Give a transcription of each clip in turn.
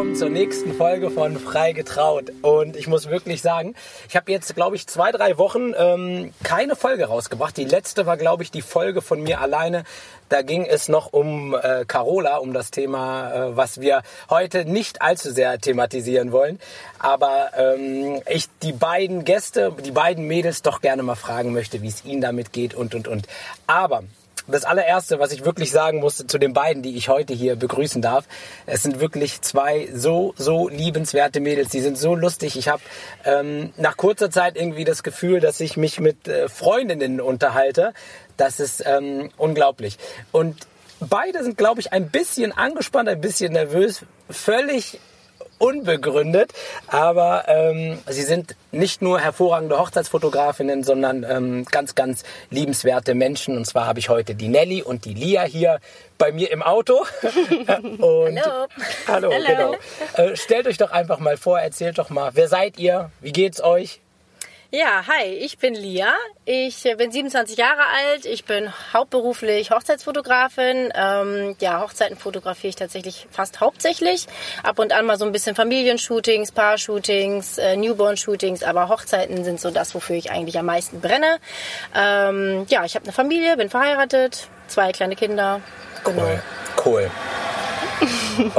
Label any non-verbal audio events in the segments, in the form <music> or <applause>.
willkommen zur nächsten Folge von Frei. Und ich muss wirklich sagen, ich habe jetzt, glaube ich, zwei, drei Wochen ähm, keine Folge rausgebracht. Die letzte war, glaube ich, die Folge von mir alleine. Da ging es noch um äh, Carola, um das Thema, äh, was wir heute nicht allzu sehr thematisieren wollen. Aber ähm, ich die beiden Gäste, die beiden Mädels doch gerne mal fragen möchte, wie es ihnen damit geht und, und, und. Aber das allererste, was ich wirklich sagen musste zu den beiden, die ich heute hier begrüßen darf, es sind wirklich zwei so, so liebenswerte Mädels. Die sind so lustig. Ich habe ähm, nach kurzer Zeit irgendwie das Gefühl, dass ich mich mit äh, Freundinnen unterhalte. Das ist ähm, unglaublich. Und beide sind, glaube ich, ein bisschen angespannt, ein bisschen nervös. Völlig unbegründet, aber ähm, sie sind nicht nur hervorragende Hochzeitsfotografinnen, sondern ähm, ganz, ganz liebenswerte Menschen. Und zwar habe ich heute die Nelly und die Lia hier bei mir im Auto. <laughs> und, Hallo. Hallo, Hallo. genau. Äh, stellt euch doch einfach mal vor, erzählt doch mal, wer seid ihr? Wie geht's euch? Ja, hi, ich bin Lia. Ich äh, bin 27 Jahre alt. Ich bin hauptberuflich Hochzeitsfotografin. Ähm, ja, Hochzeiten fotografiere ich tatsächlich fast hauptsächlich. Ab und an mal so ein bisschen Familienshootings, Paar-Shootings, äh, Newborn-Shootings. Aber Hochzeiten sind so das, wofür ich eigentlich am meisten brenne. Ähm, ja, ich habe eine Familie, bin verheiratet, zwei kleine Kinder. Genau. Cool. Cool. <laughs>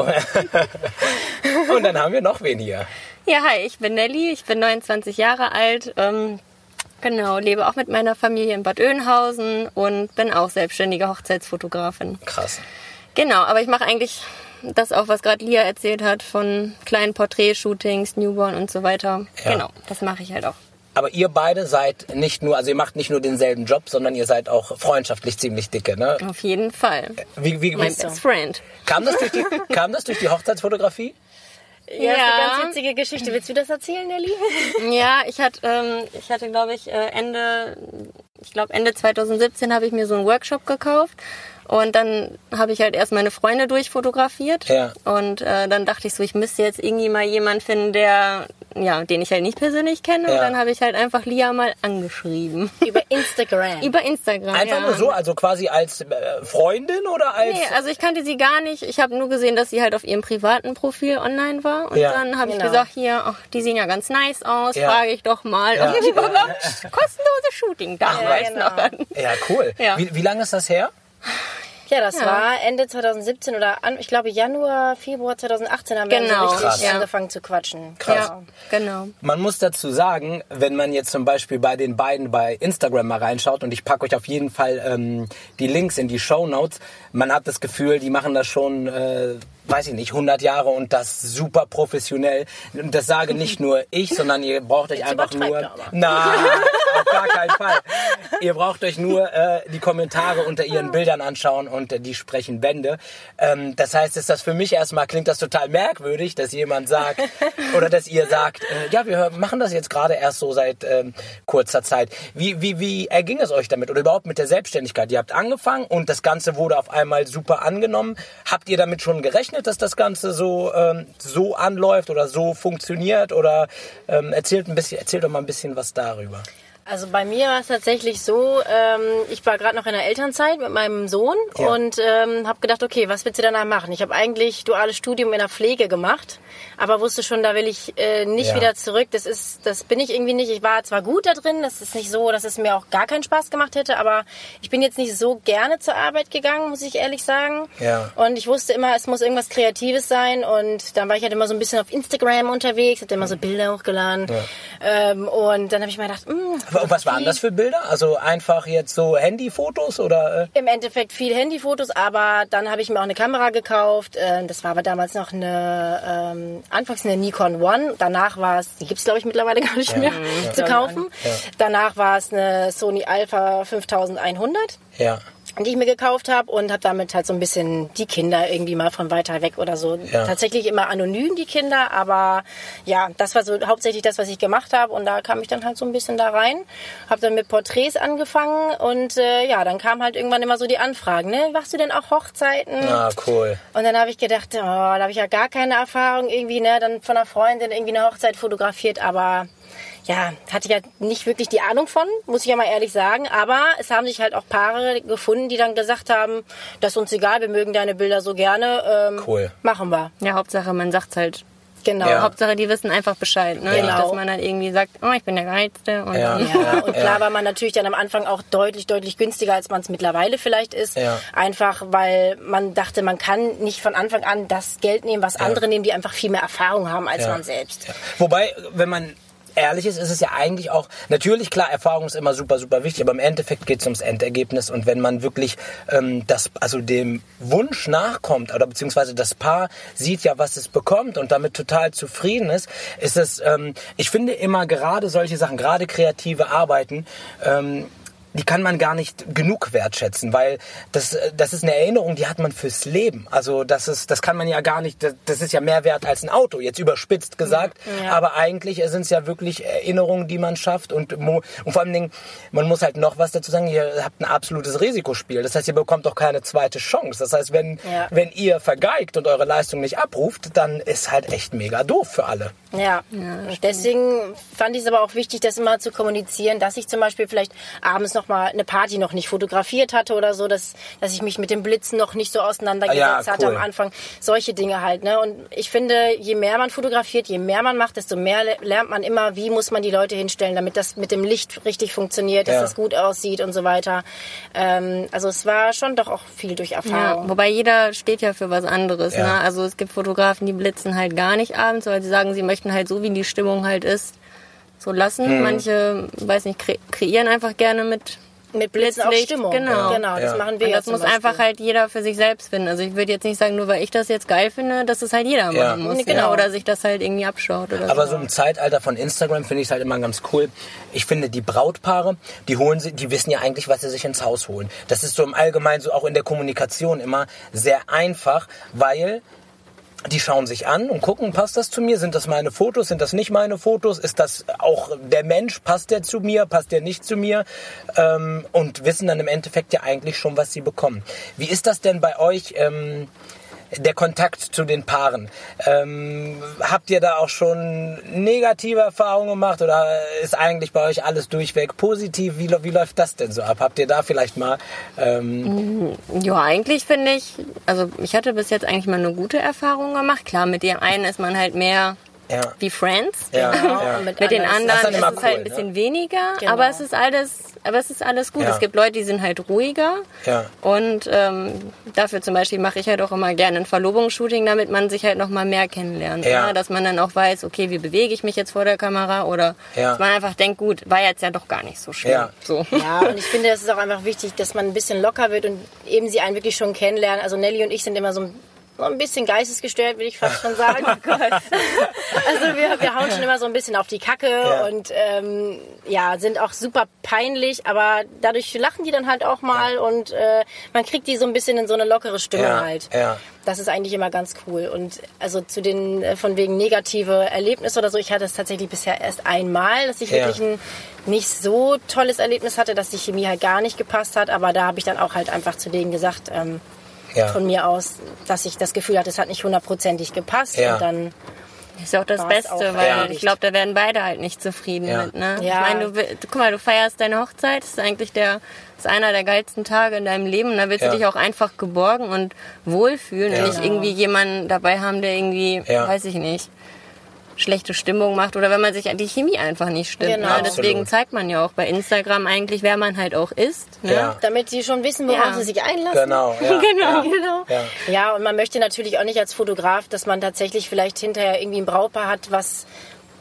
<laughs> und dann haben wir noch wen hier. Ja, hi, ich bin Nelly, ich bin 29 Jahre alt. Ähm, genau, lebe auch mit meiner Familie in Bad Oeynhausen und bin auch selbstständige Hochzeitsfotografin. Krass. Genau, aber ich mache eigentlich das auch, was gerade Lia erzählt hat, von kleinen Porträtshootings, Newborn und so weiter. Ja. Genau, das mache ich halt auch. Aber ihr beide seid nicht nur, also ihr macht nicht nur denselben Job, sondern ihr seid auch freundschaftlich ziemlich dicke, ne? Auf jeden Fall. Wie, wie, Mein best friend. kam, das durch die, kam das durch die Hochzeitsfotografie? Ja, ist eine Ja. ganz witzige Geschichte. Willst du das erzählen, Nelly? <laughs> Ja, ich hatte, ähm, ich hatte, glaube ich, äh, Ende, ich glaube Ende 2017 habe ich mir so einen Workshop gekauft und dann habe ich halt erst meine Freunde durchfotografiert Ja. und äh, dann dachte ich so, ich müsste jetzt irgendwie mal jemanden finden, der, ja, den ich halt nicht persönlich kenne Ja. und dann habe ich halt einfach Lia mal angeschrieben Über Instagram. <laughs> über Instagram. Einfach ja. nur so, also quasi als äh, Freundin oder als. Nee, also ich kannte sie gar nicht. Ich habe nur gesehen, dass sie halt auf ihrem privaten Profil online war. Und Ja. dann habe ich Genau. gesagt, hier, ach, die sehen ja ganz nice aus. Ja. Frage ich doch mal, Ja. <laughs> ob die überhaupt kostenlose Shooting da Ja, genau. noch an. Ja, cool. Ja. Wie, wie lange ist das her? Ja, das Ja. war Ende 2017 oder an, ich glaube Januar, Februar 2018 haben wir dann Genau. so richtig Krass. Angefangen zu quatschen. Krass. Ja. Genau. Man muss dazu sagen, wenn man jetzt zum Beispiel bei den beiden bei Instagram mal reinschaut und ich packe euch auf jeden Fall ähm, die Links in die Show Notes, man hat das Gefühl, die machen das schon, äh, weiß ich nicht, 100 Jahre und das super professionell. Und das sage nicht <laughs> nur ich, sondern ihr braucht euch Jetzt einfach nur... Nein, auf gar keinen Fall. <laughs> Ihr braucht euch nur äh, die Kommentare unter ihren Bildern anschauen und äh, die sprechen Bände. Ähm, das heißt, ist das für mich erstmal, klingt das total merkwürdig, dass jemand sagt <laughs> oder dass ihr sagt, äh, ja, wir machen das jetzt gerade erst so seit ähm, kurzer Zeit. Wie, wie, wie erging es euch damit oder überhaupt mit der Selbstständigkeit? Ihr habt angefangen und das Ganze wurde auf einmal super angenommen. Habt ihr damit schon gerechnet, dass das Ganze so, ähm, so anläuft oder so funktioniert? Oder ähm, erzählt, ein bisschen, erzählt doch mal ein bisschen was darüber. Also bei mir war es tatsächlich so, ähm, ich war gerade noch in der Elternzeit mit meinem Sohn Ja. und ähm, habe gedacht, okay, was willst du danach machen? Ich habe eigentlich duales Studium in der Pflege gemacht, aber wusste schon, da will ich äh, nicht Ja. wieder zurück. Das ist, das bin ich irgendwie nicht. Ich war zwar gut da drin, das ist nicht so, dass es mir auch gar keinen Spaß gemacht hätte, aber ich bin jetzt nicht so gerne zur Arbeit gegangen, muss ich ehrlich sagen. Ja. Und ich wusste immer, es muss irgendwas Kreatives sein und dann war ich halt immer so ein bisschen auf Instagram unterwegs, hab immer so Bilder hochgeladen ähm, und dann habe ich mir gedacht, hm, Aber Was waren das für Bilder? Also einfach jetzt so Handyfotos oder? Äh? Im Endeffekt viel Handyfotos, aber dann habe ich mir auch eine Kamera gekauft. Äh, Das war aber damals noch eine, ähm, anfangs eine Nikon One. Danach war es, die gibt's glaube ich mittlerweile gar nicht mehr zu kaufen. Danach war es eine Sony Alpha 5100 Ja. Die ich mir gekauft habe und habe damit halt so ein bisschen die Kinder irgendwie mal von weiter weg oder so. Ja. Tatsächlich immer anonym die Kinder, aber ja, das war so hauptsächlich das, was ich gemacht habe und da kam ich dann halt so ein bisschen da rein, habe dann mit Porträts angefangen und äh, ja, dann kam halt irgendwann immer so die Anfragen, ne, machst du denn auch Hochzeiten? Ah, cool. Und dann habe ich gedacht, oh, da habe ich ja gar keine Erfahrung irgendwie, ne, dann von einer Freundin irgendwie eine Hochzeit fotografiert, aber ja, hatte ich ja nicht wirklich die Ahnung von, muss ich ja mal ehrlich sagen. Aber es haben sich halt auch Paare gefunden, die dann gesagt haben, das ist uns egal, wir mögen deine Bilder so gerne. Ähm, Cool. Machen wir. Ja, Hauptsache, man sagt's halt. Genau. Ja. Hauptsache, die wissen einfach Bescheid. Ne? Ja. Nicht, dass man dann irgendwie sagt, oh, ich bin der Geilste. Und Ja. und klar war man natürlich dann am Anfang auch deutlich, deutlich günstiger, als man es mittlerweile vielleicht ist. Ja. Einfach, weil man dachte, man kann nicht von Anfang an das Geld nehmen, was andere nehmen, die einfach viel mehr Erfahrung haben als Ja. man selbst. Ja. Wobei, wenn man ehrlich ist, ist es ja eigentlich auch, natürlich klar, Erfahrung ist immer super, super wichtig, aber im Endeffekt geht es ums Endergebnis und wenn man wirklich ähm, das, also dem Wunsch nachkommt oder beziehungsweise das Paar sieht ja, was es bekommt und damit total zufrieden ist, ist es, ähm, ich finde immer gerade solche Sachen, gerade kreative Arbeiten, ähm, die kann man gar nicht genug wertschätzen, weil das, äh, das ist eine Erinnerung, die hat man fürs Leben. Also das ist, das kann man ja gar nicht, das, ist ja mehr wert als ein Auto, jetzt überspitzt gesagt. Ja. Aber eigentlich sind es ja wirklich Erinnerungen, die man schafft und, und vor allen Dingen, man muss halt noch was dazu sagen, ihr habt ein absolutes Risikospiel. Das heißt, ihr bekommt auch keine zweite Chance. Das heißt, wenn, Ja. wenn ihr vergeigt und eure Leistung nicht abruft, dann ist halt echt mega doof für alle. Ja, und deswegen fand ich es aber auch wichtig, das immer zu kommunizieren, dass ich zum Beispiel vielleicht abends noch mal eine Party noch nicht fotografiert hatte oder so, dass, dass ich mich mit dem Blitzen noch nicht so auseinandergesetzt Ah ja, hatte cool. am Anfang. Solche Dinge halt. Ne? Und ich finde, je mehr man fotografiert, je mehr man macht, desto mehr le- lernt man immer, wie muss man die Leute hinstellen, damit das mit dem Licht richtig funktioniert, dass Ja. das gut aussieht und so weiter. Ähm, also es war schon doch auch viel durch Ja, Erfahrung. wobei jeder steht ja für was anderes. Ja. Ne? Also es gibt Fotografen, die blitzen halt gar nicht abends, weil sie sagen, sie möchten halt so, wie die Stimmung halt ist, so lassen. Hm. Manche, weiß nicht, kre kreieren einfach gerne mit. Mit Blitzen auch Blitzlicht, Stimmung. genau. genau das Ja. machen wir Und ja das zum muss Beispiel. einfach halt jeder für sich selbst finden. Also ich würde jetzt nicht sagen, nur weil ich das jetzt geil finde, dass es halt jeder Ja. machen muss. Genau. genau. Oder sich das halt irgendwie abschaut oder Aber so. so im Zeitalter von Instagram finde ich es halt immer ganz cool. Ich finde, die Brautpaare, die holen sie, die wissen ja eigentlich, was sie sich ins Haus holen. Das ist so im Allgemeinen, so auch in der Kommunikation immer sehr einfach, weil die schauen sich an und gucken, passt das zu mir? Sind das meine Fotos? Sind das nicht meine Fotos? Ist das auch der Mensch? Passt der zu mir? Passt der nicht zu mir? Ähm, und wissen dann im Endeffekt ja eigentlich schon, was sie bekommen. Wie ist das denn bei euch? Ähm, der Kontakt zu den Paaren. Ähm, habt ihr da auch schon negative Erfahrungen gemacht oder ist eigentlich bei euch alles durchweg positiv? Wie, wie läuft das denn so ab? Habt ihr da vielleicht mal ähm, Ja, eigentlich finde ich, also ich hatte bis jetzt eigentlich mal eine gute Erfahrung gemacht. Klar, mit dem einen ist man halt mehr ja, wie Friends. ja, Genau, ja. und Mit den anderen Das ist anderen dann immer ist es halt ein bisschen ne? weniger, Genau. aber es ist alles, aber es ist alles gut. Ja. Es gibt Leute, die sind halt ruhiger. Ja. Und ähm, dafür zum Beispiel mache ich halt auch immer gerne ein Verlobungsshooting, damit man sich halt noch mal mehr kennenlernt. Ja. Ne? Dass man dann auch weiß, okay, wie bewege ich mich jetzt vor der Kamera oder Ja. dass man einfach denkt, gut, war jetzt ja doch gar nicht so schlimm. Ja. So. Ja, und ich finde, es ist auch einfach wichtig, dass man ein bisschen locker wird und eben sie einen wirklich schon kennenlernen. Also Nelly und ich sind immer so ein, so ein bisschen geistesgestört, will ich fast schon sagen. <laughs> <laughs> also wir, wir hauen schon immer so ein bisschen auf die Kacke Ja. und ähm, ja, sind auch super peinlich, aber dadurch lachen die dann halt auch mal und äh, man kriegt die so ein bisschen in so eine lockere Stimmung Ja, halt. ja. Das ist eigentlich immer ganz cool. Und also zu den äh, von wegen negative Erlebnisse oder so, ich hatte es tatsächlich bisher erst einmal, dass ich Ja. wirklich ein nicht so tolles Erlebnis hatte, dass die Chemie halt gar nicht gepasst hat. Aber da habe ich dann auch halt einfach zu denen gesagt, ähm, Ja. von mir aus, dass ich das Gefühl hatte, es hat nicht hundertprozentig gepasst. Ja. Und dann Ist ja auch das Beste, auch weil erledigt. ich glaube, da werden beide halt nicht zufrieden Ja. mit. Ne? Ja. Ich meine, du, guck mal, du feierst deine Hochzeit, das ist eigentlich der, das ist einer der geilsten Tage in deinem Leben. Und da willst Ja. du dich auch einfach geborgen und wohlfühlen Ja. und nicht irgendwie jemanden dabei haben, der irgendwie, Ja. weiß ich nicht, schlechte Stimmung macht oder wenn man sich die Chemie einfach nicht stimmt. Genau. Ne? Deswegen zeigt man ja auch bei Instagram eigentlich, wer man halt auch ist. Ne? Ja. damit sie schon wissen, worauf Ja. sie sich einlassen. Genau. <laughs> Ja, Genau, ja, genau. Ja. Ja, und man möchte natürlich auch nicht als Fotograf, dass man tatsächlich vielleicht hinterher irgendwie ein Brautpaar hat, was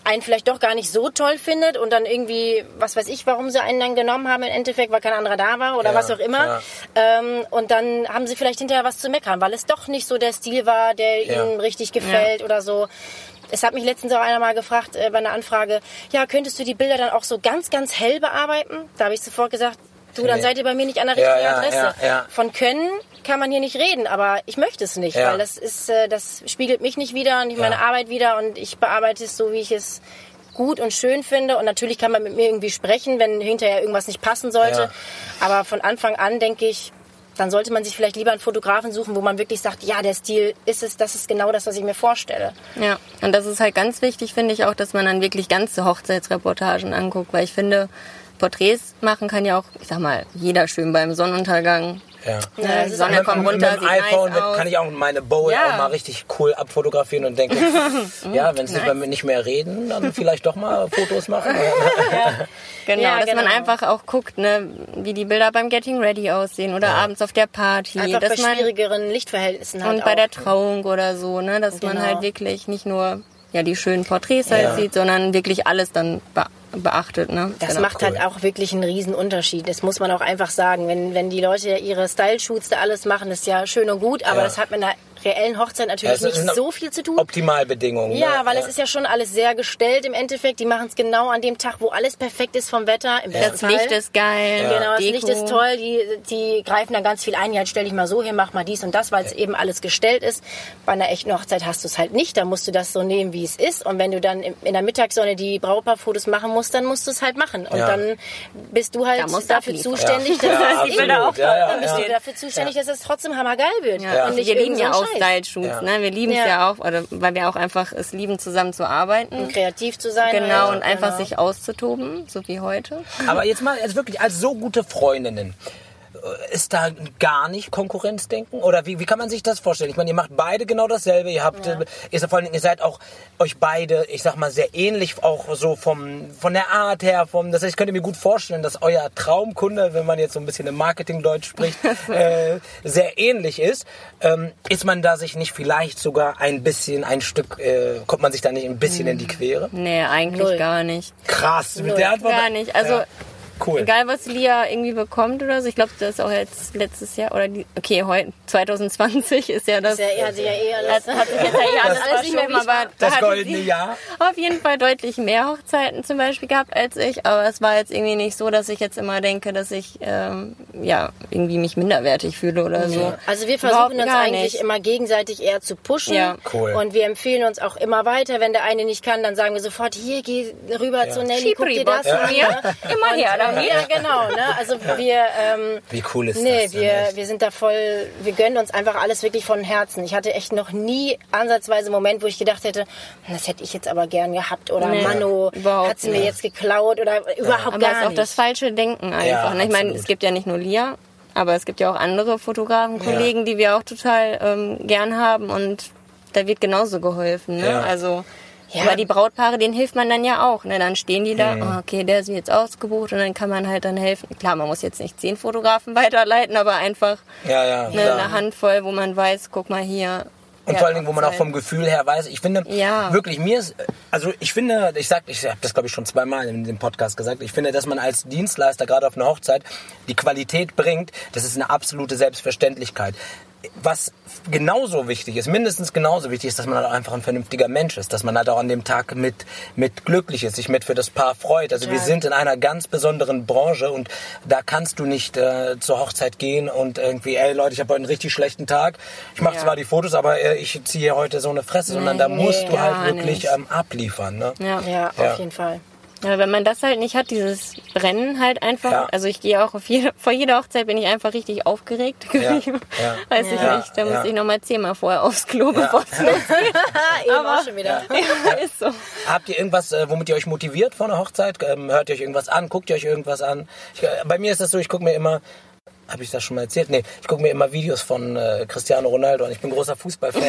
einen vielleicht doch gar nicht so toll findet und dann irgendwie, was weiß ich, warum sie einen dann genommen haben im Endeffekt, weil kein anderer da war oder Ja, was auch immer. ja. Ähm, und dann haben sie vielleicht hinterher was zu meckern, weil es doch nicht so der Stil war, der Ja. ihnen richtig gefällt oder so. Es hat mich letztens auch einer mal gefragt äh, bei einer Anfrage, ja, könntest du die Bilder dann auch so ganz, ganz hell bearbeiten? Da habe ich sofort gesagt, du, dann seid ihr bei mir nicht an der Ja, richtigen ja, Adresse. ja, ja. Von können kann man hier nicht reden, aber ich möchte es nicht, Ja. weil das ist, äh, das spiegelt mich nicht wieder und nicht Ja. meine Arbeit wieder und ich bearbeite es so, wie ich es gut und schön finde und natürlich kann man mit mir irgendwie sprechen, wenn hinterher irgendwas nicht passen sollte, Ja. aber von Anfang an denke ich, dann sollte man sich vielleicht lieber einen Fotografen suchen, wo man wirklich sagt, ja, der Stil ist es, das ist genau das, was ich mir vorstelle. Ja, und das ist halt ganz wichtig, finde ich auch, dass man dann wirklich ganze Hochzeitsreportagen anguckt, weil ich finde, Porträts machen kann ja auch, ich sag mal, jeder schön beim Sonnenuntergang. Ja. Ja, die Sonne kommt mit, runter, mit dem sieht iPhone nice aus. kann ich auch meine Bowl Ja. auch mal richtig cool abfotografieren und denke, <laughs> ja, wenn sie Nice. bei mir nicht mehr reden, dann vielleicht doch mal Fotos machen. <laughs> Genau, Ja, dass man genau. einfach auch guckt, ne, wie die Bilder beim Getting Ready aussehen oder abends auf der Party. Einfach bei dass man, schwierigeren Lichtverhältnissen halt und bei auch. der Trauung oder so, ne, dass man Genau. halt wirklich nicht nur ja die schönen Porträts halt Ja. sieht, sondern wirklich alles dann beachtet, ne? Das Genau. macht cool. halt auch wirklich einen riesen Unterschied. Das muss man auch einfach sagen. Wenn, wenn die Leute ihre Style-Shoots da alles machen, ist ja schön und gut, aber Ja. das hat mit einer reellen Hochzeit natürlich Ja, nicht so viel zu tun. Optimalbedingungen. Ja, ne? weil es ist ja schon alles sehr gestellt im Endeffekt. Die machen es genau an dem Tag, wo alles perfekt ist vom Wetter. Im besten Das Fall. Licht ist geil. Genau, das Deko. Licht ist toll. Die, die greifen da ganz viel ein. Ja, stell dich mal so hin, mach mal dies und das, weil es eben alles gestellt ist. Bei einer echten Hochzeit hast du es halt nicht. Da musst du das so nehmen, wie es ist. Und wenn du dann in der Mittagssonne die Brautpaarfotos machen musst, dann musst du es halt machen. Und Ja. dann bist du halt Da dafür zuständig, dass Ja, das absolut. Bilder auch Ja, ja, dann bist ja. du dafür zuständig, dass es trotzdem hammergeil wird. Ja. Und nicht wir lieben ja auch. Style-Shoots, Ja. ne? Wir lieben es Ja. ja. auch, oder, weil wir auch einfach es lieben, zusammen zu arbeiten. Kreativ zu sein. Genau, halt. und einfach Genau. sich auszutoben, so wie heute. Aber jetzt mal, jetzt wirklich als so gute Freundinnen. Ist da gar nicht Konkurrenzdenken? Oder wie, wie kann man sich das vorstellen? Ich meine, ihr macht beide genau dasselbe. Ihr habt, Ja. äh, ihr, seid vor allen Dingen, ihr seid auch euch beide, ich sag mal, sehr ähnlich, auch so vom, von der Art her. Vom, das heißt, ich könnte mir gut vorstellen, dass euer Traumkunde, wenn man jetzt so ein bisschen im Marketingdeutsch spricht, <laughs> äh, sehr ähnlich ist. Ähm, ist man da sich nicht vielleicht sogar ein bisschen, ein Stück, äh, kommt man sich da nicht ein bisschen in die Quere? Nee, eigentlich Null. gar nicht. Krass, mit Null. der Antwort. Gar nicht. Also, Ja. Cool. Egal, was Lia irgendwie bekommt oder so. Ich glaube, das ist auch jetzt letztes Jahr oder die, okay, heute 2020 ist ja das. Das ist ja, hat sich ja eh alles, hat, hat sich jetzt ja eh <laughs> alles alles nicht mehr aber da Das goldene Jahr. Auf jeden Fall deutlich mehr Hochzeiten zum Beispiel gehabt als ich, aber es war jetzt irgendwie nicht so, dass ich jetzt immer denke, dass ich ähm, ja irgendwie mich minderwertig fühle oder so. Also wir Überhaupt versuchen uns eigentlich nicht. immer gegenseitig eher zu pushen. Ja. Cool. Und wir empfehlen uns auch immer weiter. Wenn der eine nicht kann, dann sagen wir sofort, hier, geh rüber zu Nelly, guck dir das an. von mir. Immer her damit. Ja, genau. Ne? Also wir, ähm, Wie cool ist nee, das denn, wir, echt? wir sind da voll, wir gönnen uns einfach alles wirklich von Herzen. Ich hatte echt noch nie ansatzweise einen Moment, wo ich gedacht hätte, das hätte ich jetzt aber gern gehabt oder Nee, Mano, hat sie mir jetzt geklaut oder überhaupt Aber gar es ist auch nicht. das falsche Denken einfach. Ja, ne? ich meine, es gibt ja nicht nur Lia, aber es gibt ja auch andere Fotografen, Kollegen, die wir auch total ähm, gern haben und da wird genauso geholfen. Ne? Ja. Also Ja. aber die Brautpaare, denen hilft man dann ja auch. Ne? Dann stehen die Mhm. da, oh, okay, der ist jetzt ausgebucht und dann kann man halt dann helfen. Klar, man muss jetzt nicht zehn Fotografen <laughs> weiterleiten, aber einfach Ja, ja. ne, klar. eine Handvoll, wo man weiß, guck mal hier. Und ja, vor allen Dingen, wo man auch vom Gefühl her weiß, ich finde Ja. wirklich, mir ist, also ich finde, ich sag, ich habe das glaube ich schon zweimal in dem Podcast gesagt, ich finde, dass man als Dienstleister gerade auf einer Hochzeit die Qualität bringt, das ist eine absolute Selbstverständlichkeit. Was genauso wichtig ist, mindestens genauso wichtig ist, dass man halt einfach ein vernünftiger Mensch ist, dass man halt auch an dem Tag mit, mit glücklich ist, sich mit für das Paar freut. Also wir Total. sind in einer ganz besonderen Branche und da kannst du nicht äh, zur Hochzeit gehen und irgendwie, ey Leute, ich habe heute einen richtig schlechten Tag. Ich mache Ja. zwar die Fotos, aber äh, ich ziehe heute so eine Fresse, sondern da musst du gar halt wirklich ähm, abliefern. Ne? Ja. ja, Ja. auf jeden Fall. Ja, wenn man das halt nicht hat, dieses Brennen halt einfach. Ja. Also ich gehe auch auf jede, vor jeder Hochzeit bin ich einfach richtig aufgeregt. Ja, ja. Weiß ich Ja. nicht. Da Ja. muss ich nochmal zehnmal vorher aufs Klo, bevor es <laughs> losgeht. Eben <laughs> auch schon wieder. <laughs> Ja, ist so. Habt ihr irgendwas, äh, womit ihr euch motiviert vor einer Hochzeit? Ähm, hört ihr euch irgendwas an? Guckt ihr euch irgendwas an? Ich, äh, bei mir ist das so, ich gucke mir immer, habe ich das schon mal erzählt? Nee, ich gucke mir immer Videos von äh, Cristiano Ronaldo an. Ich bin großer Fußballfan.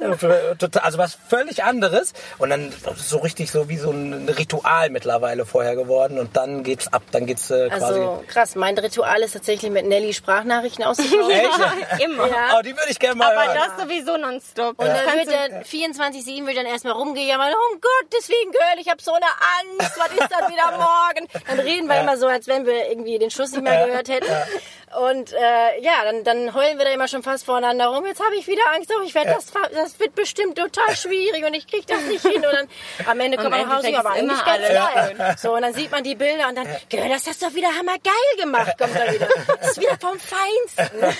Äh, also was völlig anderes. Und dann so richtig so wie so ein Ritual mittlerweile vorher geworden. Und dann geht's ab, dann geht's äh, quasi... Also krass, mein Ritual ist tatsächlich mit Nelly Sprachnachrichten auszutauschen. Echt? Immer. Ja. Oh, die würde ich gerne mal Aber hören. das sowieso nonstop. Und dann Kannst wird dann 24-7 wird dann erstmal rumgejammert, um Gottes Willen, Girl, ich habe so eine Angst, was ist das wieder <laughs> morgen? Dann reden wir immer so, als wenn wir irgendwie den Schluss nicht mehr gehört hätten. Und äh, ja, dann, dann heulen wir da immer schon fast voreinander rum. Jetzt habe ich wieder Angst, oh, ich werde das, ver- das wird bestimmt total schwierig und ich krieg das nicht hin. Und dann am Ende kommt man nach Hause, aber ist eigentlich immer ganz alles geil. So, und dann sieht man die Bilder und dann, Girl, das hast du doch wieder hammergeil gemacht, kommt da wieder. Das <laughs> ist wieder vom Feinsten.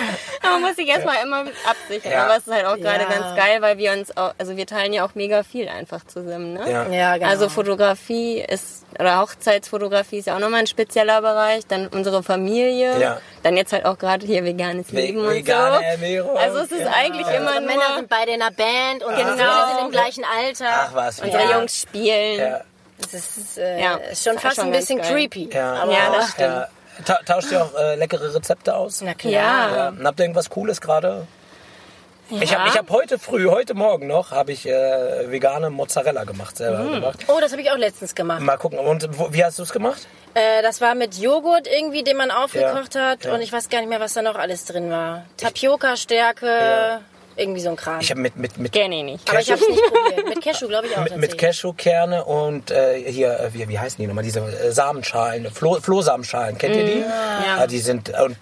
<laughs> Man muss sich erstmal immer absichern. Ja. Aber es ist halt auch gerade Ja. ganz geil, weil wir uns auch, also wir teilen ja auch mega viel einfach zusammen, ne? Ja. Ja, genau. Also Fotografie ist, oder Hochzeitsfotografie ist ja auch nochmal ein spezieller Bereich. Dann unsere Familie. Ja. Dann jetzt halt auch gerade hier veganes Ve- Leben und vegane so. Ernährung. Also es ist eigentlich immer Unsere nur, Männer sind beide in einer Band und Genau. Söhne sind im gleichen Alter. Ach was. unsere Ja. Jungs spielen. Ja. Das ist, äh, schon fast schon ein bisschen geil. creepy. Ja. Aber Ja, das stimmt. Ja. Ta tauscht ihr auch äh, leckere Rezepte aus? Na klar. Ja. Ja. Und habt ihr irgendwas Cooles gerade? Ich habe ich hab heute früh, heute Morgen noch, habe ich äh, vegane Mozzarella gemacht, selber Mm. gemacht. Oh, das habe ich auch letztens gemacht. Mal gucken. Und wo, wie hast du es gemacht? Äh, das war mit Joghurt irgendwie, den man aufgekocht hat. ja. Und ich weiß gar nicht mehr, was da noch alles drin war. Tapioca-Stärke, Ja. Irgendwie so ein Kram. Ich habe mit, mit, mit, Kenn ich nicht. Aber ich habe es nicht probiert. Mit Cashew, glaube ich, auch mit, mit. Cashewkerne und äh, hier, äh, wie, wie heißen die nochmal, diese äh, Samenschalen, Floh, Flohsamenschalen, kennt ihr die? Ja. Ah, die sind, und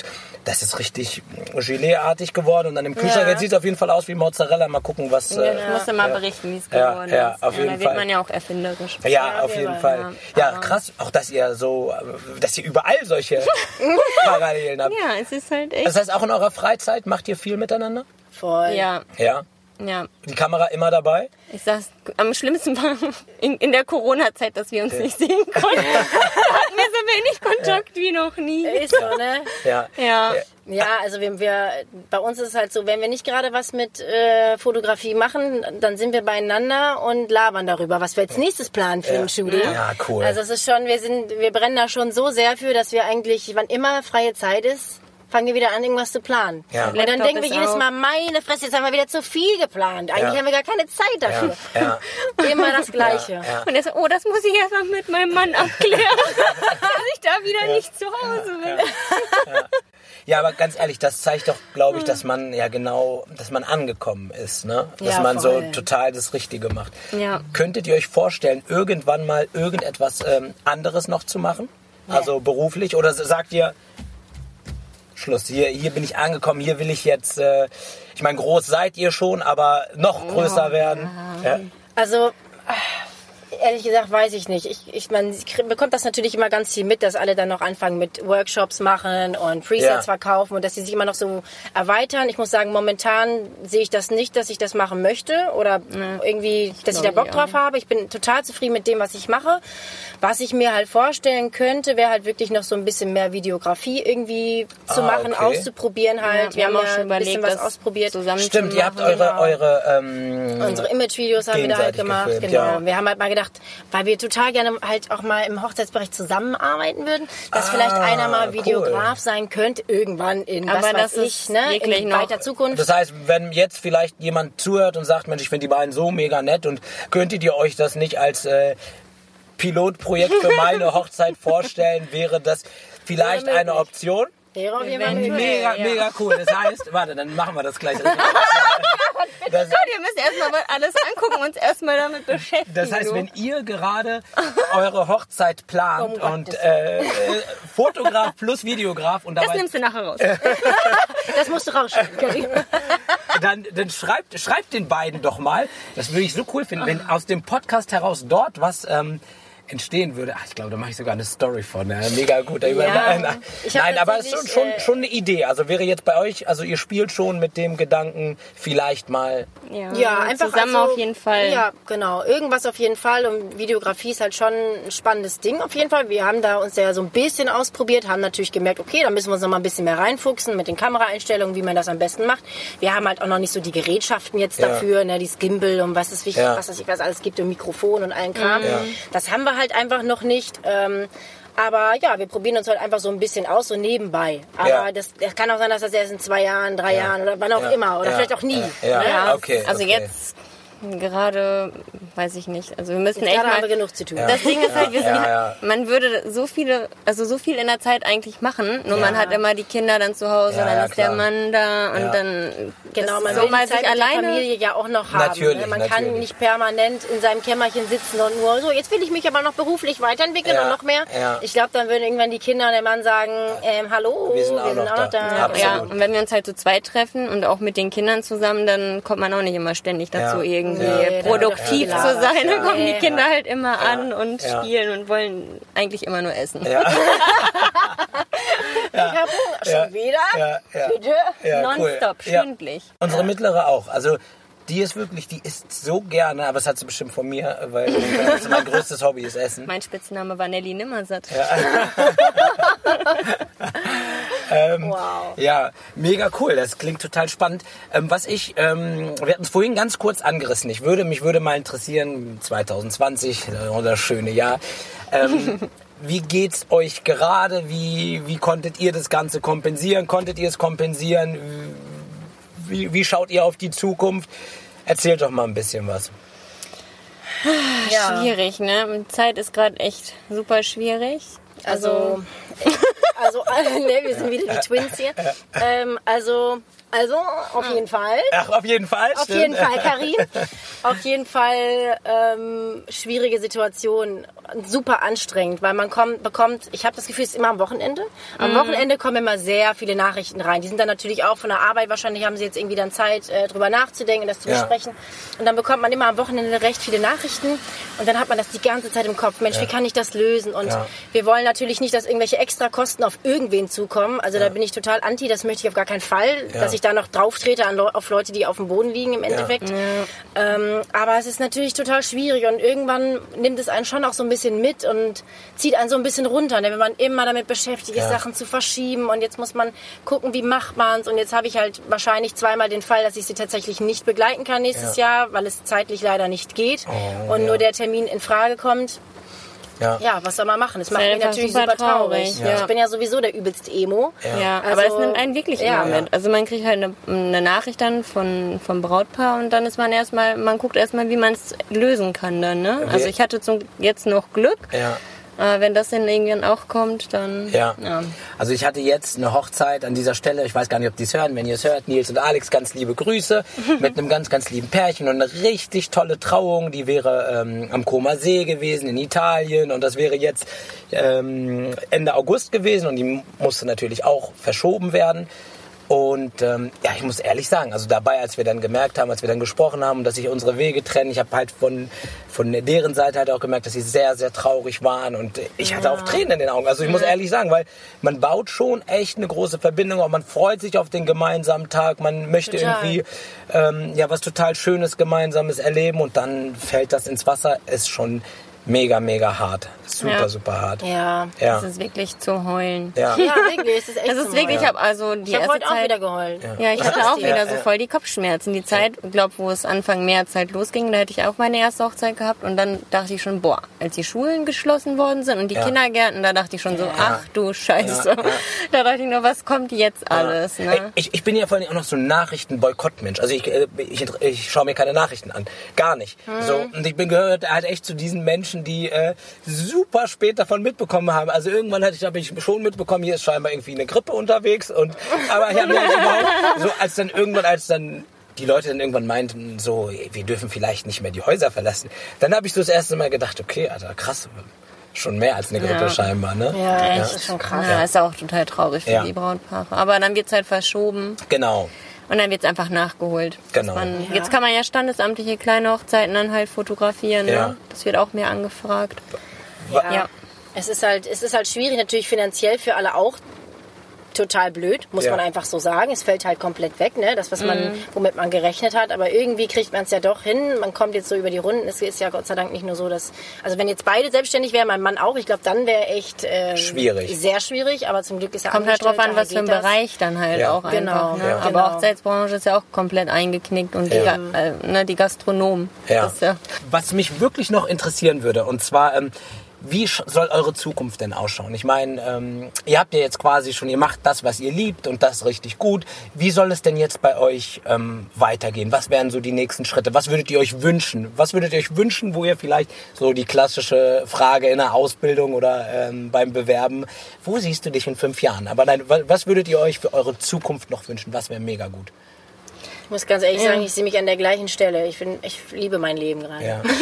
das ist richtig Gelee-artig geworden und dann im Kühlschrank, Ja. jetzt sieht es auf jeden Fall aus wie Mozzarella, mal gucken, was... Ja, Äh, ich musste mal ja. berichten, wie es Ja, geworden ja, ist. auf jeden da Fall. wird man ja auch erfinderisch. Ja, Ja, auf jeden jeden Fall. Fall. Ja, krass, auch dass ihr so, äh, dass ihr überall solche <laughs> Parallelen habt. Ja, es ist halt echt. Das heißt, auch in eurer Freizeit macht ihr viel miteinander? Voll. ja, Ja. ja. Die Kamera immer dabei? Ich sag's, am schlimmsten war <laughs> in, in der Corona-Zeit, dass wir uns nicht sehen konnten. <laughs> hatten wir so wenig Kontakt wie noch nie. Ist so, ne? Ja. Ja. Ja, also wir, wir, bei uns ist es halt so, wenn wir nicht gerade was mit äh, Fotografie machen, dann sind wir beieinander und labern darüber, was wir als nächstes planen für Ja. ein Shooting. Ja, cool. Also es ist schon, wir sind, wir brennen da schon so sehr für, dass wir eigentlich, wann immer freie Zeit ist, fangen wir wieder an, irgendwas zu planen. Ja. Und dann denken wir jedes auch- Mal, meine Fresse, jetzt haben wir wieder zu viel geplant. Eigentlich Ja. haben wir gar keine Zeit Ja, dafür. ja. <laughs> Immer das Gleiche. Ja. Und er so, oh, das muss ich erst mal mit meinem Mann abklären, <laughs> dass ich da wieder nicht zu Hause bin. Ja, aber ganz ehrlich, das zeigt doch, glaube ich, dass man ja genau, dass man angekommen ist, ne? Dass Ja, man voll. so total das Richtige macht. Ja. Könntet ihr euch vorstellen, irgendwann mal irgendetwas ähm, anderes noch zu machen? Also beruflich? Oder sagt ihr, Schluss, hier, hier bin ich angekommen, hier will ich jetzt, äh, ich meine, groß seid ihr schon, aber noch größer werden. Ja. Also, ehrlich gesagt, weiß ich nicht. Ich, ich man bekommt das natürlich immer ganz viel mit, dass alle dann noch anfangen mit Workshops machen und Presets Ja. verkaufen und dass sie sich immer noch so erweitern. Ich muss sagen, momentan sehe ich das nicht, dass ich das machen möchte oder irgendwie, dass ich da Bock drauf habe. Ich bin total zufrieden mit dem, was ich mache. Was ich mir halt vorstellen könnte, wäre halt wirklich noch so ein bisschen mehr Videografie irgendwie zu Ah, machen, okay. auszuprobieren halt. wir haben auch ja schon ein bisschen überlegt, was ausprobiert. Stimmt, ihr habt eure, eure ähm, Unsere Imagevideos haben wir da halt gemacht, gefilmt, genau. ja. Wir haben halt mal gedacht, weil wir total gerne halt auch mal im Hochzeitsbereich zusammenarbeiten würden, dass vielleicht einer mal Ah, cool. Videograf sein könnte, irgendwann in was Aber weiß das ich, ist ne, wirklich in noch- weiter Zukunft. Das heißt, wenn jetzt vielleicht jemand zuhört und sagt, Mensch, ich finde die beiden so mega nett und könntet ihr euch das nicht als äh, Pilotprojekt für meine <laughs> Hochzeit vorstellen, wäre das vielleicht eine. Option? Wäre auf jeden Fall Eventuell. möglich. Mega, ja. mega cool. Das heißt, warte, dann machen wir das gleich. <laughs> Das, Leute, ihr müsst erstmal mal alles angucken und uns erstmal damit beschäftigen. das heißt, du. wenn ihr gerade eure Hochzeit plant Um und äh, Fotograf plus Videograf und das dabei nimmst du nachher raus. <laughs> Das musst du rausschneiden, Karin. dann, dann schreibt, schreibt den beiden doch mal. Das würde ich so cool finden, wenn aus dem Podcast heraus dort was ähm, entstehen würde. Ach, ich glaube, da mache ich sogar eine Story von. Ja, mega gut. Ja. <laughs> nein, nein aber es ist schon, schon, äh, schon eine Idee. Also wäre jetzt bei euch, also ihr spielt schon mit dem Gedanken, vielleicht mal. Ja, Ja, einfach zusammen also, auf jeden Fall. Ja, genau. Irgendwas auf jeden Fall. Und Videografie ist halt schon ein spannendes Ding auf jeden Fall. Wir haben da uns ja so ein bisschen ausprobiert, haben natürlich gemerkt, okay, da müssen wir uns noch mal ein bisschen mehr reinfuchsen mit den Kameraeinstellungen, wie man das am besten macht. Wir haben halt auch noch nicht so die Gerätschaften jetzt Ja. dafür, ne, die Gimbal und was es wichtig, Ja. was es was alles gibt und Mikrofon und allen Kram. Ja. Das haben wir halt einfach noch nicht. Ähm, aber ja, wir probieren uns halt einfach so ein bisschen aus, so nebenbei. Aber Ja. das, das kann auch sein, dass das erst in zwei Jahren, drei Jahren oder wann auch Ja. immer oder Ja. vielleicht auch nie. Ja. Ja. Ja, okay, also okay. jetzt gerade weiß ich nicht. Also wir müssen Jetzt echt mal haben wir genug zu tun. Ja. Das Ding ist halt, wir sind, Ja, man würde so viele, also so viel in der Zeit eigentlich machen, nur man hat immer die Kinder dann zu Hause, Ja, dann ja, ist klar. der Mann da und Ja. dann Genau, man so will mal sich mit alleine. Familie ja auch noch haben. Natürlich? Man natürlich. kann nicht permanent in seinem Kämmerchen sitzen und nur so, jetzt will ich mich aber noch beruflich weiterentwickeln Ja, und noch mehr. ja. Ich glaube, dann würden irgendwann die Kinder und der Mann sagen, ähm, hallo, Wir sind auch noch da. Ja, Absolut. ja, und wenn wir uns halt zu zweit treffen und auch mit den Kindern zusammen, dann kommt man auch nicht immer ständig dazu, Ja. Irgendwie Ja. Produktiv wird zu sein. <laughs> Dann kommen die Ja. Kinder halt immer an und Ja. spielen und wollen eigentlich immer nur essen. Ja. <laughs> Ich habe. Schon Ja. wieder? Ja, ja. Bitte? Ja, Nonstop, Ja. stündlich. Unsere mittlere auch. Also die ist wirklich, die isst so gerne, aber das hat sie bestimmt von mir, weil mein größtes Hobby ist Essen. Mein Spitzname war Nelly Nimmersatt. <laughs> Wow. Ja, mega cool. Das klingt total spannend. Ähm, was ich, ähm, wir hatten es vorhin ganz kurz angerissen. Ich würde, mich würde mal interessieren, 2020, äh, das schöne Jahr. Ähm, <laughs> wie geht's euch gerade? Wie, wie konntet ihr das Ganze kompensieren? Konntet ihr es kompensieren? Wie, wie schaut ihr auf die Zukunft? Erzählt doch mal ein bisschen was. Ja. Schwierig, ne? Zeit ist gerade echt super schwierig. Also, also, <laughs> äh, ne, wir sind wieder die Twins hier. Ähm, also, also, auf jeden Fall. Ach, auf jeden Fall. Auf stimmt. jeden Fall, Karin. Auf jeden Fall ähm, schwierige Situation, super anstrengend, weil man kommt, bekommt, ich habe das Gefühl, es ist immer am Wochenende. Am Mhm. Wochenende kommen immer sehr viele Nachrichten rein. Die sind dann natürlich auch von der Arbeit, wahrscheinlich haben sie jetzt irgendwie dann Zeit, äh, drüber nachzudenken, das zu Ja. besprechen. Und dann bekommt man immer am Wochenende recht viele Nachrichten und dann hat man das die ganze Zeit im Kopf. Mensch, wie kann ich das lösen? Und Ja. wir wollen natürlich nicht, dass irgendwelche extra Kosten auf irgendwen zukommen. Also da bin ich total anti, das möchte ich auf gar keinen Fall, Ja. dass ich da noch drauf trete an auf Leute, die auf dem Boden liegen im Endeffekt. Ähm, aber es ist natürlich total schwierig und irgendwann nimmt es einen schon auch so ein bisschen mit und zieht einen so ein bisschen runter, ne? wenn man immer damit beschäftigt ist, Ja. Sachen zu verschieben und jetzt muss man gucken, wie macht man es und jetzt habe ich halt wahrscheinlich zweimal den Fall, dass ich sie tatsächlich nicht begleiten kann nächstes Jahr, weil es zeitlich leider nicht geht Oh, und ja. nur der Termin in Frage kommt. Ja. Ja, was soll man machen? Das macht mich einfach natürlich super super traurig. traurig, ja. Ich bin ja sowieso der übelste Emo. Ja, Also, aber es nimmt einen wirklich ja. immer mit. Also man kriegt halt eine, eine Nachricht dann von, vom Brautpaar und dann ist man erstmal, man guckt erstmal, wie man es lösen kann dann, ne? Also ich hatte zum, jetzt noch Glück. Ja. Aber wenn das dann irgendwann auch kommt, dann. Ja. ja. Also ich hatte jetzt eine Hochzeit an dieser Stelle. Ich weiß gar nicht, ob die es hören. Wenn ihr es hört, Nils und Alex, ganz liebe Grüße <laughs> mit einem ganz, ganz lieben Pärchen und eine richtig tolle Trauung. Die wäre ähm, am Koma See gewesen in Italien und das wäre jetzt ähm, Ende August gewesen und die musste natürlich auch verschoben werden. Und ähm, ja, ich muss ehrlich sagen, also dabei, als wir dann gemerkt haben, als wir dann gesprochen haben, dass sich unsere Wege trennen, ich habe halt von, von deren Seite halt auch gemerkt, dass sie sehr, sehr traurig waren und ich hatte auch Tränen in den Augen. Also ich muss ehrlich sagen, weil man baut schon echt eine große Verbindung, auch man freut sich auf den gemeinsamen Tag, man möchte Total. irgendwie ähm, ja was total Schönes gemeinsames erleben und dann fällt das ins Wasser, ist schon mega, mega hart. Super, Ja. super hart. Ja. Ja. Das ist wirklich zu heulen. Ja. Ja, wirklich. Es ist echt Es ist wirklich, ich habe also die Ich habe erste heute auch Zeit, wieder geheult. Ja, ich hatte auch wieder ja. so voll die Kopfschmerzen. Die Zeit, glaube wo es Anfang März halt losging, da hätte ich auch meine erste Hochzeit gehabt und dann dachte ich schon, boah, als die Schulen geschlossen worden sind und die Ja. Kindergärten, da dachte ich schon so, ach du Scheiße. <laughs> Da dachte ich nur, was kommt jetzt alles, ne? Ich, ich bin ja vor allem auch noch so ein Nachrichtenboykottmensch. Also ich, äh, ich, ich schaue mir keine Nachrichten an. Gar nicht. So, und ich bin gehört halt echt zu diesen Menschen, die äh, super spät davon mitbekommen haben. Also irgendwann hatte ich, habe ich schon mitbekommen, hier ist scheinbar irgendwie eine Grippe unterwegs. Und aber ich habe mir überhaupt, so als dann irgendwann, als dann die Leute dann irgendwann meinten, so, wir dürfen vielleicht nicht mehr die Häuser verlassen. Dann habe ich so das erste Mal gedacht, okay, Alter, krass, schon mehr als eine Grippe Ja. scheinbar, ne? Ja, das ist schon krass. Ja, ist auch total traurig für Ja. die Brautpaare. Aber dann wird's halt verschoben Genau. Und dann wird's einfach nachgeholt. Genau. Man, Jetzt kann man ja standesamtliche kleine Hochzeiten dann halt fotografieren. Ja. Ne? Das wird auch mehr angefragt. Ja. Ja. Es ist halt, es ist halt schwierig, natürlich finanziell für alle auch total blöd, muss Ja. man einfach so sagen. Es fällt halt komplett weg, ne? Das, was man, Mhm. womit man gerechnet hat. Aber irgendwie kriegt man es ja doch hin. Man kommt jetzt so über die Runden. Es ist ja Gott sei Dank nicht nur so, dass, also wenn jetzt beide selbstständig wären, mein Mann auch, ich glaube, dann wäre echt ähm, Schwierig. Sehr schwierig. Aber zum Glück ist er Kommt halt drauf an, was für ein das. Bereich dann halt Ja. auch Genau, einfach. Ne? ja. Aber Genau. Hochzeitsbranche ist ja auch komplett eingeknickt und Ja. die, äh, ne, die Gastronomen. Ja Was mich wirklich noch interessieren würde, und zwar, ähm, wie soll eure Zukunft denn ausschauen? Ich meine, ähm, ihr habt ja jetzt quasi schon, ihr macht das, was ihr liebt und das richtig gut. Wie soll es denn jetzt bei euch ähm, weitergehen? Was wären so die nächsten Schritte? Was würdet ihr euch wünschen? Was würdet ihr euch wünschen, wo ihr vielleicht so die klassische Frage in der Ausbildung oder ähm, beim Bewerben, wo siehst du dich in fünf Jahren? Aber nein, wa- was würdet ihr euch für eure Zukunft noch wünschen? Was wäre mega gut? Ich muss ganz ehrlich Ja. sagen, ich sehe mich an der gleichen Stelle. Ich, bin, ich liebe mein Leben gerade. Ja. <laughs>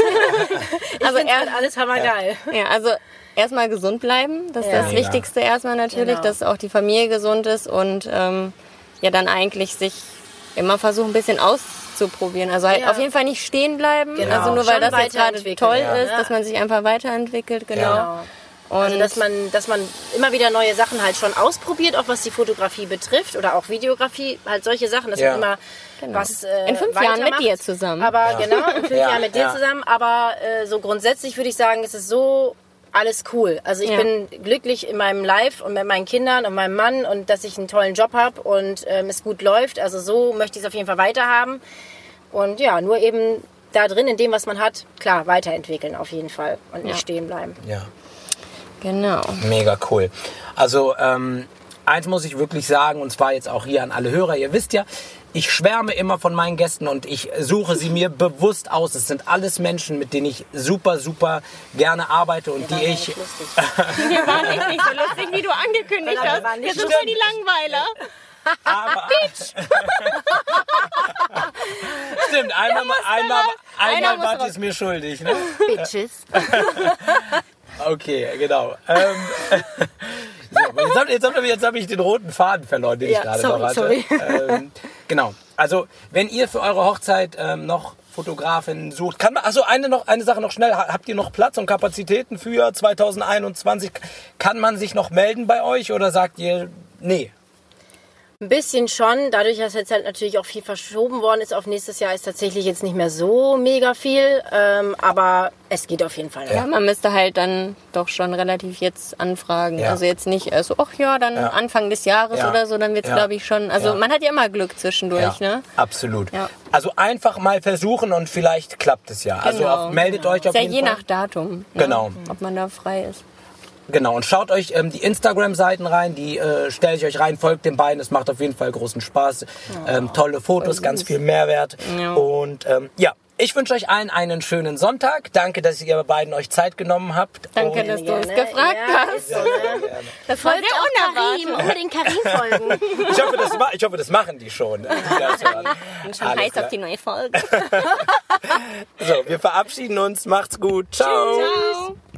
Ich Also er- alles hammergeil. Ja, also erstmal gesund bleiben, das ist Ja. das. Wichtigste erstmal natürlich, Genau. dass auch die Familie gesund ist und ähm, ja dann eigentlich sich immer versuchen, ein bisschen auszuprobieren. Also halt Ja. auf jeden Fall nicht stehen bleiben, Genau. also nur weil Schon das jetzt gerade toll ja. ist, Ja. dass man sich einfach weiterentwickelt, genau. Genau. Und Also dass man, dass man immer wieder neue Sachen halt schon ausprobiert, auch was die Fotografie betrifft oder auch Videografie, halt solche Sachen, dass Ja. man immer was äh, In fünf Jahren mit dir zusammen. Aber genau, in fünf <laughs> Ja, Jahren mit dir ja. zusammen. Aber äh, so grundsätzlich würde ich sagen, es ist so alles cool. Also ich Ja. bin glücklich in meinem Life und mit meinen Kindern und meinem Mann und dass ich einen tollen Job habe und ähm, es gut läuft. Also so möchte ich es auf jeden Fall weiterhaben. Und ja, nur eben da drin, in dem, was man hat, klar, weiterentwickeln auf jeden Fall und nicht Ja. stehen bleiben. Ja. genau. Mega cool. Also ähm, eins muss ich wirklich sagen, und zwar jetzt auch hier an alle Hörer. Ihr wisst ja, ich schwärme immer von meinen Gästen und ich suche sie mir bewusst aus. Es sind alles Menschen, mit denen ich super, super gerne arbeite und die ich... nicht lustig. <laughs> Wir waren echt nicht so lustig, wie du angekündigt hast. waren nicht Wir sind voll die Langweiler. <laughs> Aber, <laughs> Stimmt, einmal, einmal, einmal einer muss wart ihr es mir schuldig. Ne? Bitches. Okay, genau. Ähm, so, jetzt habe jetzt hab, jetzt hab ich den roten Faden verloren, den Ja, ich gerade sorry, noch hatte. sorry. Ähm, genau. Also, wenn ihr für eure Hochzeit ähm, noch Fotografinnen sucht, kann man, also eine noch, eine Sache noch schnell, Ha- habt ihr noch Platz und Kapazitäten für 2021? Kann man sich noch melden bei euch oder sagt ihr, nee? Ein bisschen schon, dadurch, dass jetzt halt natürlich auch viel verschoben worden ist auf nächstes Jahr, ist tatsächlich jetzt nicht mehr so mega viel, ähm, aber es geht auf jeden Fall. Ja, man müsste halt dann doch schon relativ jetzt anfragen. Ja. Also jetzt nicht so, ach ja, dann Ja. Anfang des Jahres Ja. oder so, dann wird's Ja. glaube ich schon. Also Ja. man hat ja immer Glück zwischendurch, ne? absolut. Ja. Also einfach mal versuchen und vielleicht klappt es ja. Also Genau. auf, meldet euch auf Ist ja jeden je Fall. nach Datum, ne? Genau. ob man da frei ist. Genau, und schaut euch ähm, die Instagram-Seiten rein, die äh, stelle ich euch rein, folgt den beiden, es macht auf jeden Fall großen Spaß. ähm, tolle Fotos, ganz viel Mehrwert. Ja. Und ähm, ja, ich wünsche euch allen einen schönen Sonntag. Danke, dass ihr beiden euch Zeit genommen habt. Danke, Und, dass du uns Gerne. gefragt Ja, hast. ist so, ne? Das Folgt auch Karim, unbedingt Karim folgen. <laughs> ich, hoffe, das, ich hoffe, das machen die schon. die das hören. <laughs> bin schon Alles heiß klar. auf die neue Folge. <laughs> So, wir verabschieden uns. Macht's gut. Ciao. Ciao.